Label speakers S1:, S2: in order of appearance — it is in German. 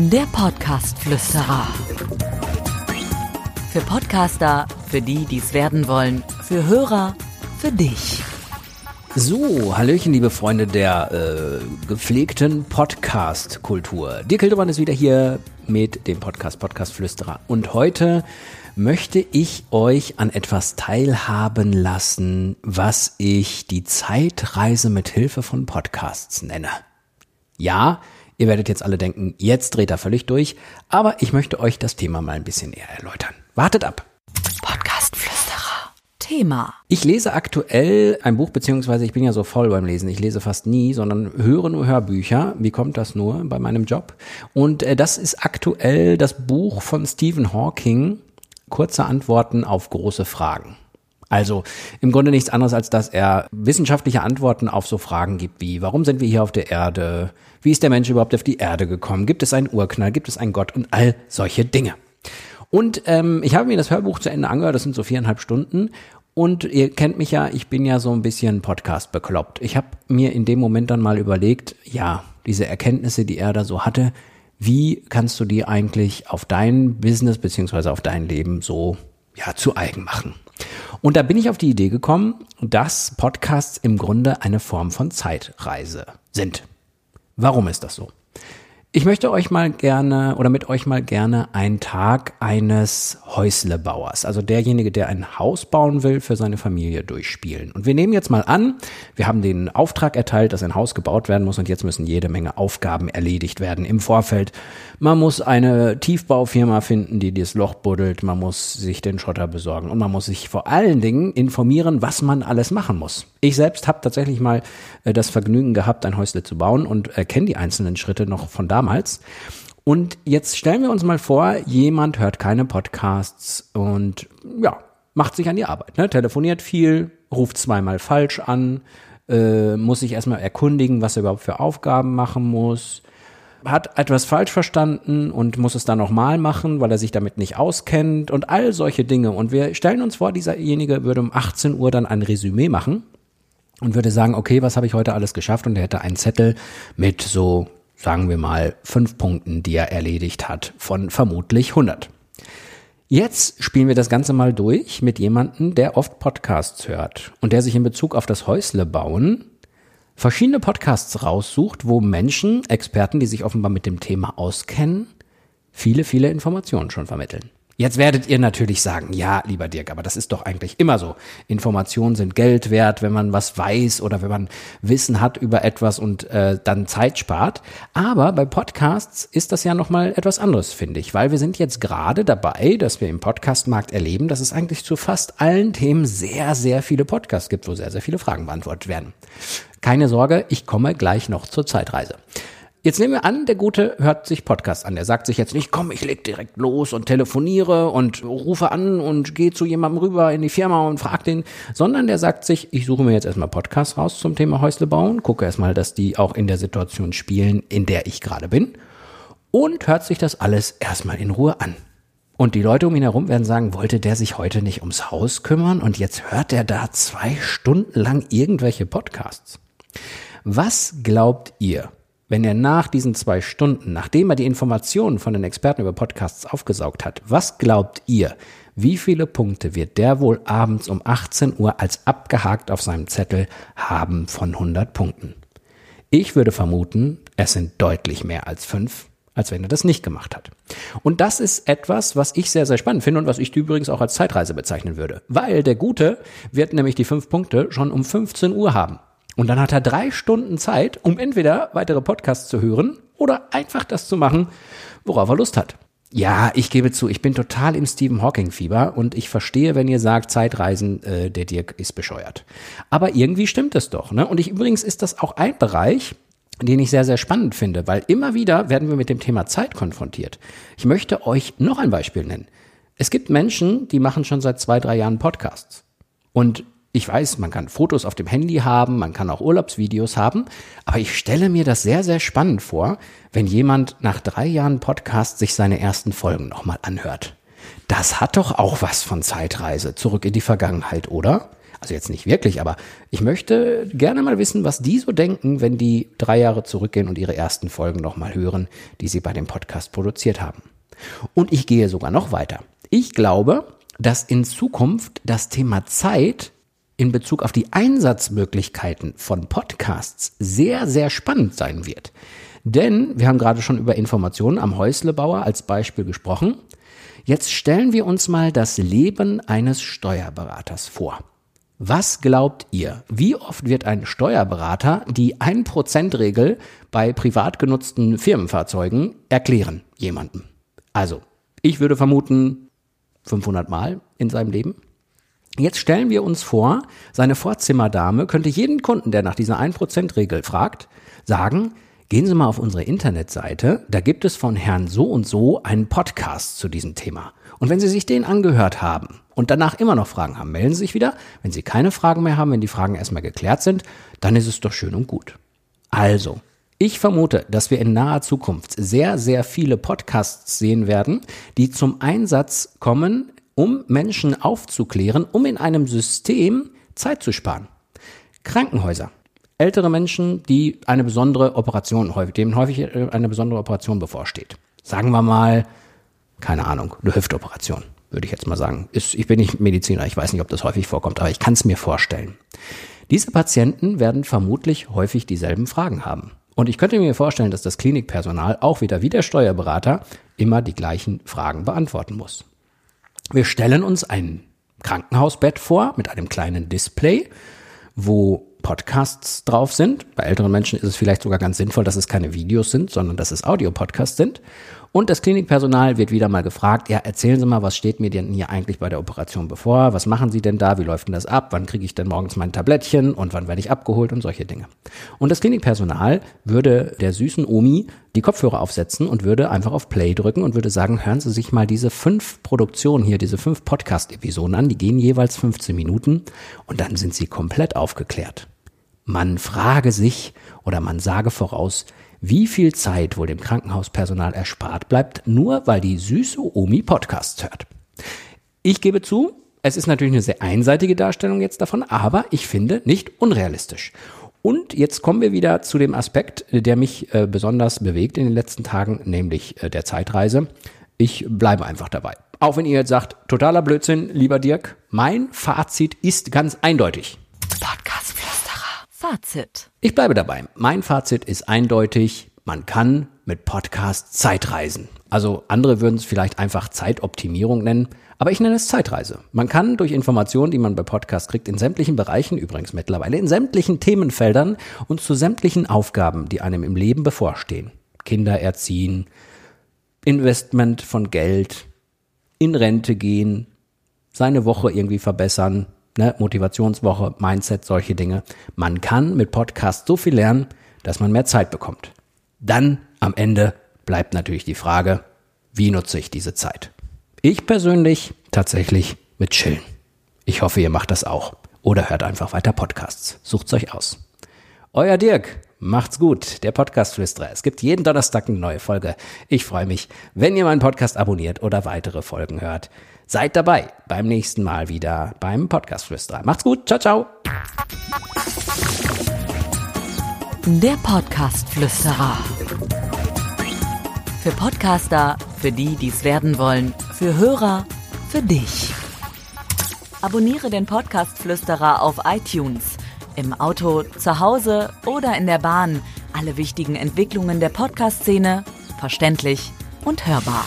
S1: Der Podcast-Flüsterer. Für Podcaster, für die, die es werden wollen, für Hörer, für dich.
S2: So, Hallöchen, liebe Freunde der äh, gepflegten Podcast-Kultur. Dirk Hildebrand ist wieder hier mit dem Podcast Podcast Flüsterer. Und heute möchte ich euch an etwas teilhaben lassen, was ich die Zeitreise mit Hilfe von Podcasts nenne. Ja, ihr werdet jetzt alle denken, jetzt dreht er völlig durch, aber ich möchte euch das Thema mal ein bisschen näher erläutern. Wartet ab.
S1: Podcast-Flüsterer. Thema.
S2: Ich lese aktuell ein Buch, beziehungsweise ich bin ja so voll beim Lesen. Ich lese fast nie, sondern höre nur Hörbücher. Wie kommt das nur bei meinem Job? Und äh, das ist aktuell das Buch von Stephen Hawking, kurze Antworten auf große Fragen. Also im Grunde nichts anderes, als dass er wissenschaftliche Antworten auf so Fragen gibt wie, warum sind wir hier auf der Erde? Wie ist der Mensch überhaupt auf die Erde gekommen? Gibt es einen Urknall? Gibt es einen Gott? Und all solche Dinge. Und ähm, ich habe mir das Hörbuch zu Ende angehört, das sind so viereinhalb Stunden. Und ihr kennt mich ja, ich bin ja so ein bisschen Podcast bekloppt. Ich habe mir in dem Moment dann mal überlegt, ja, diese Erkenntnisse, die er da so hatte, wie kannst du die eigentlich auf dein Business beziehungsweise auf dein Leben so ja zu eigen machen? Und da bin ich auf die Idee gekommen, dass Podcasts im Grunde eine Form von Zeitreise sind. Warum ist das so? Ich möchte euch mal gerne oder mit euch mal gerne einen Tag eines Häuslebauers, also derjenige, der ein Haus bauen will, für seine Familie durchspielen. Und wir nehmen jetzt mal an, wir haben den Auftrag erteilt, dass ein Haus gebaut werden muss und jetzt müssen jede Menge Aufgaben erledigt werden im Vorfeld. Man muss eine Tiefbaufirma finden, die das Loch buddelt, man muss sich den Schotter besorgen und man muss sich vor allen Dingen informieren, was man alles machen muss. Ich selbst habe tatsächlich mal äh, das Vergnügen gehabt, ein Häusle zu bauen und äh, die einzelnen Schritte noch von damals. Und jetzt stellen wir uns mal vor, jemand hört keine Podcasts und ja, macht sich an die Arbeit, ne? telefoniert viel, ruft zweimal falsch an, äh, muss sich erstmal erkundigen, was er überhaupt für Aufgaben machen muss, hat etwas falsch verstanden und muss es dann nochmal machen, weil er sich damit nicht auskennt und all solche Dinge. Und wir stellen uns vor, dieserjenige würde um 18 Uhr dann ein Resümee machen und würde sagen, okay, was habe ich heute alles geschafft? Und er hätte einen Zettel mit so, sagen wir mal, fünf Punkten, die er erledigt hat, von vermutlich 100. Jetzt spielen wir das Ganze mal durch mit jemandem, der oft Podcasts hört und der sich in Bezug auf das Häusle bauen verschiedene Podcasts raussucht, wo Menschen, Experten, die sich offenbar mit dem Thema auskennen, viele, viele Informationen schon vermitteln. Jetzt werdet ihr natürlich sagen, ja, lieber Dirk, aber das ist doch eigentlich immer so. Informationen sind Geld wert, wenn man was weiß oder wenn man Wissen hat über etwas und äh, dann Zeit spart. Aber bei Podcasts ist das ja nochmal etwas anderes, finde ich, weil wir sind jetzt gerade dabei, dass wir im Podcastmarkt erleben, dass es eigentlich zu fast allen Themen sehr, sehr viele Podcasts gibt, wo sehr, sehr viele Fragen beantwortet werden. Keine Sorge, ich komme gleich noch zur Zeitreise. Jetzt nehmen wir an, der Gute hört sich Podcast an. Der sagt sich jetzt nicht, komm, ich leg direkt los und telefoniere und rufe an und gehe zu jemandem rüber in die Firma und frag den, sondern der sagt sich, ich suche mir jetzt erstmal Podcasts raus zum Thema Häusle bauen, gucke erstmal, dass die auch in der Situation spielen, in der ich gerade bin und hört sich das alles erstmal in Ruhe an. Und die Leute um ihn herum werden sagen, wollte der sich heute nicht ums Haus kümmern und jetzt hört er da zwei Stunden lang irgendwelche Podcasts. Was glaubt ihr? Wenn er nach diesen zwei Stunden, nachdem er die Informationen von den Experten über Podcasts aufgesaugt hat, was glaubt ihr, wie viele Punkte wird der wohl abends um 18 Uhr als abgehakt auf seinem Zettel haben von 100 Punkten? Ich würde vermuten, es sind deutlich mehr als fünf, als wenn er das nicht gemacht hat. Und das ist etwas, was ich sehr, sehr spannend finde und was ich übrigens auch als Zeitreise bezeichnen würde. Weil der Gute wird nämlich die fünf Punkte schon um 15 Uhr haben. Und dann hat er drei Stunden Zeit, um entweder weitere Podcasts zu hören oder einfach das zu machen, worauf er Lust hat. Ja, ich gebe zu, ich bin total im Stephen Hawking-Fieber und ich verstehe, wenn ihr sagt, Zeitreisen, äh, der Dirk ist bescheuert. Aber irgendwie stimmt es doch. Ne? Und ich übrigens ist das auch ein Bereich, den ich sehr, sehr spannend finde, weil immer wieder werden wir mit dem Thema Zeit konfrontiert. Ich möchte euch noch ein Beispiel nennen. Es gibt Menschen, die machen schon seit zwei, drei Jahren Podcasts. Und ich weiß, man kann Fotos auf dem Handy haben, man kann auch Urlaubsvideos haben, aber ich stelle mir das sehr, sehr spannend vor, wenn jemand nach drei Jahren Podcast sich seine ersten Folgen nochmal anhört. Das hat doch auch was von Zeitreise zurück in die Vergangenheit, oder? Also jetzt nicht wirklich, aber ich möchte gerne mal wissen, was die so denken, wenn die drei Jahre zurückgehen und ihre ersten Folgen nochmal hören, die sie bei dem Podcast produziert haben. Und ich gehe sogar noch weiter. Ich glaube, dass in Zukunft das Thema Zeit in Bezug auf die Einsatzmöglichkeiten von Podcasts sehr, sehr spannend sein wird. Denn wir haben gerade schon über Informationen am Häuslebauer als Beispiel gesprochen. Jetzt stellen wir uns mal das Leben eines Steuerberaters vor. Was glaubt ihr? Wie oft wird ein Steuerberater die 1%-Regel bei privat genutzten Firmenfahrzeugen erklären jemandem? Also, ich würde vermuten 500 Mal in seinem Leben. Jetzt stellen wir uns vor, seine Vorzimmerdame könnte jeden Kunden, der nach dieser 1%-Regel fragt, sagen, gehen Sie mal auf unsere Internetseite, da gibt es von Herrn so und so einen Podcast zu diesem Thema. Und wenn Sie sich den angehört haben und danach immer noch Fragen haben, melden Sie sich wieder. Wenn Sie keine Fragen mehr haben, wenn die Fragen erstmal geklärt sind, dann ist es doch schön und gut. Also, ich vermute, dass wir in naher Zukunft sehr, sehr viele Podcasts sehen werden, die zum Einsatz kommen um Menschen aufzuklären, um in einem System Zeit zu sparen. Krankenhäuser. Ältere Menschen, die eine besondere Operation, denen häufig äh, eine besondere Operation bevorsteht. Sagen wir mal, keine Ahnung, eine Hüftoperation, würde ich jetzt mal sagen. Ist, ich bin nicht Mediziner, ich weiß nicht, ob das häufig vorkommt, aber ich kann es mir vorstellen. Diese Patienten werden vermutlich häufig dieselben Fragen haben. Und ich könnte mir vorstellen, dass das Klinikpersonal auch wieder wie der Steuerberater immer die gleichen Fragen beantworten muss. Wir stellen uns ein Krankenhausbett vor mit einem kleinen Display, wo Podcasts drauf sind. Bei älteren Menschen ist es vielleicht sogar ganz sinnvoll, dass es keine Videos sind, sondern dass es Audiopodcasts sind. Und das Klinikpersonal wird wieder mal gefragt, ja, erzählen Sie mal, was steht mir denn hier eigentlich bei der Operation bevor? Was machen Sie denn da? Wie läuft denn das ab? Wann kriege ich denn morgens mein Tablettchen? Und wann werde ich abgeholt? Und solche Dinge. Und das Klinikpersonal würde der süßen Omi die Kopfhörer aufsetzen und würde einfach auf Play drücken und würde sagen, hören Sie sich mal diese fünf Produktionen hier, diese fünf Podcast-Episoden an. Die gehen jeweils 15 Minuten und dann sind Sie komplett aufgeklärt. Man frage sich oder man sage voraus, wie viel Zeit wohl dem Krankenhauspersonal erspart bleibt, nur weil die süße Omi Podcasts hört. Ich gebe zu, es ist natürlich eine sehr einseitige Darstellung jetzt davon, aber ich finde nicht unrealistisch. Und jetzt kommen wir wieder zu dem Aspekt, der mich äh, besonders bewegt in den letzten Tagen, nämlich äh, der Zeitreise. Ich bleibe einfach dabei. Auch wenn ihr jetzt sagt, totaler Blödsinn, lieber Dirk, mein Fazit ist ganz eindeutig.
S1: Fazit.
S2: Ich bleibe dabei. Mein Fazit ist eindeutig, man kann mit Podcast Zeitreisen. Also andere würden es vielleicht einfach Zeitoptimierung nennen, aber ich nenne es Zeitreise. Man kann durch Informationen, die man bei Podcast kriegt, in sämtlichen Bereichen, übrigens mittlerweile in sämtlichen Themenfeldern und zu sämtlichen Aufgaben, die einem im Leben bevorstehen. Kinder erziehen, Investment von Geld, in Rente gehen, seine Woche irgendwie verbessern, ne, Motivationswoche, Mindset, solche Dinge. Man kann mit Podcast so viel lernen, dass man mehr Zeit bekommt. Dann am Ende bleibt natürlich die Frage, wie nutze ich diese Zeit? Ich persönlich tatsächlich mit Chillen. Ich hoffe, ihr macht das auch. Oder hört einfach weiter Podcasts. Sucht's euch aus. Euer Dirk, macht's gut. Der Podcast Flüsterer. Es gibt jeden Donnerstag eine neue Folge. Ich freue mich, wenn ihr meinen Podcast abonniert oder weitere Folgen hört. Seid dabei beim nächsten Mal wieder beim Podcast Flüsterer. Macht's gut. Ciao, ciao.
S1: Der Podcast Flüsterer. Für Podcaster, für die, die es werden wollen, für Hörer, für dich. Abonniere den Podcast Flüsterer auf iTunes, im Auto, zu Hause oder in der Bahn. Alle wichtigen Entwicklungen der Podcast-Szene verständlich und hörbar.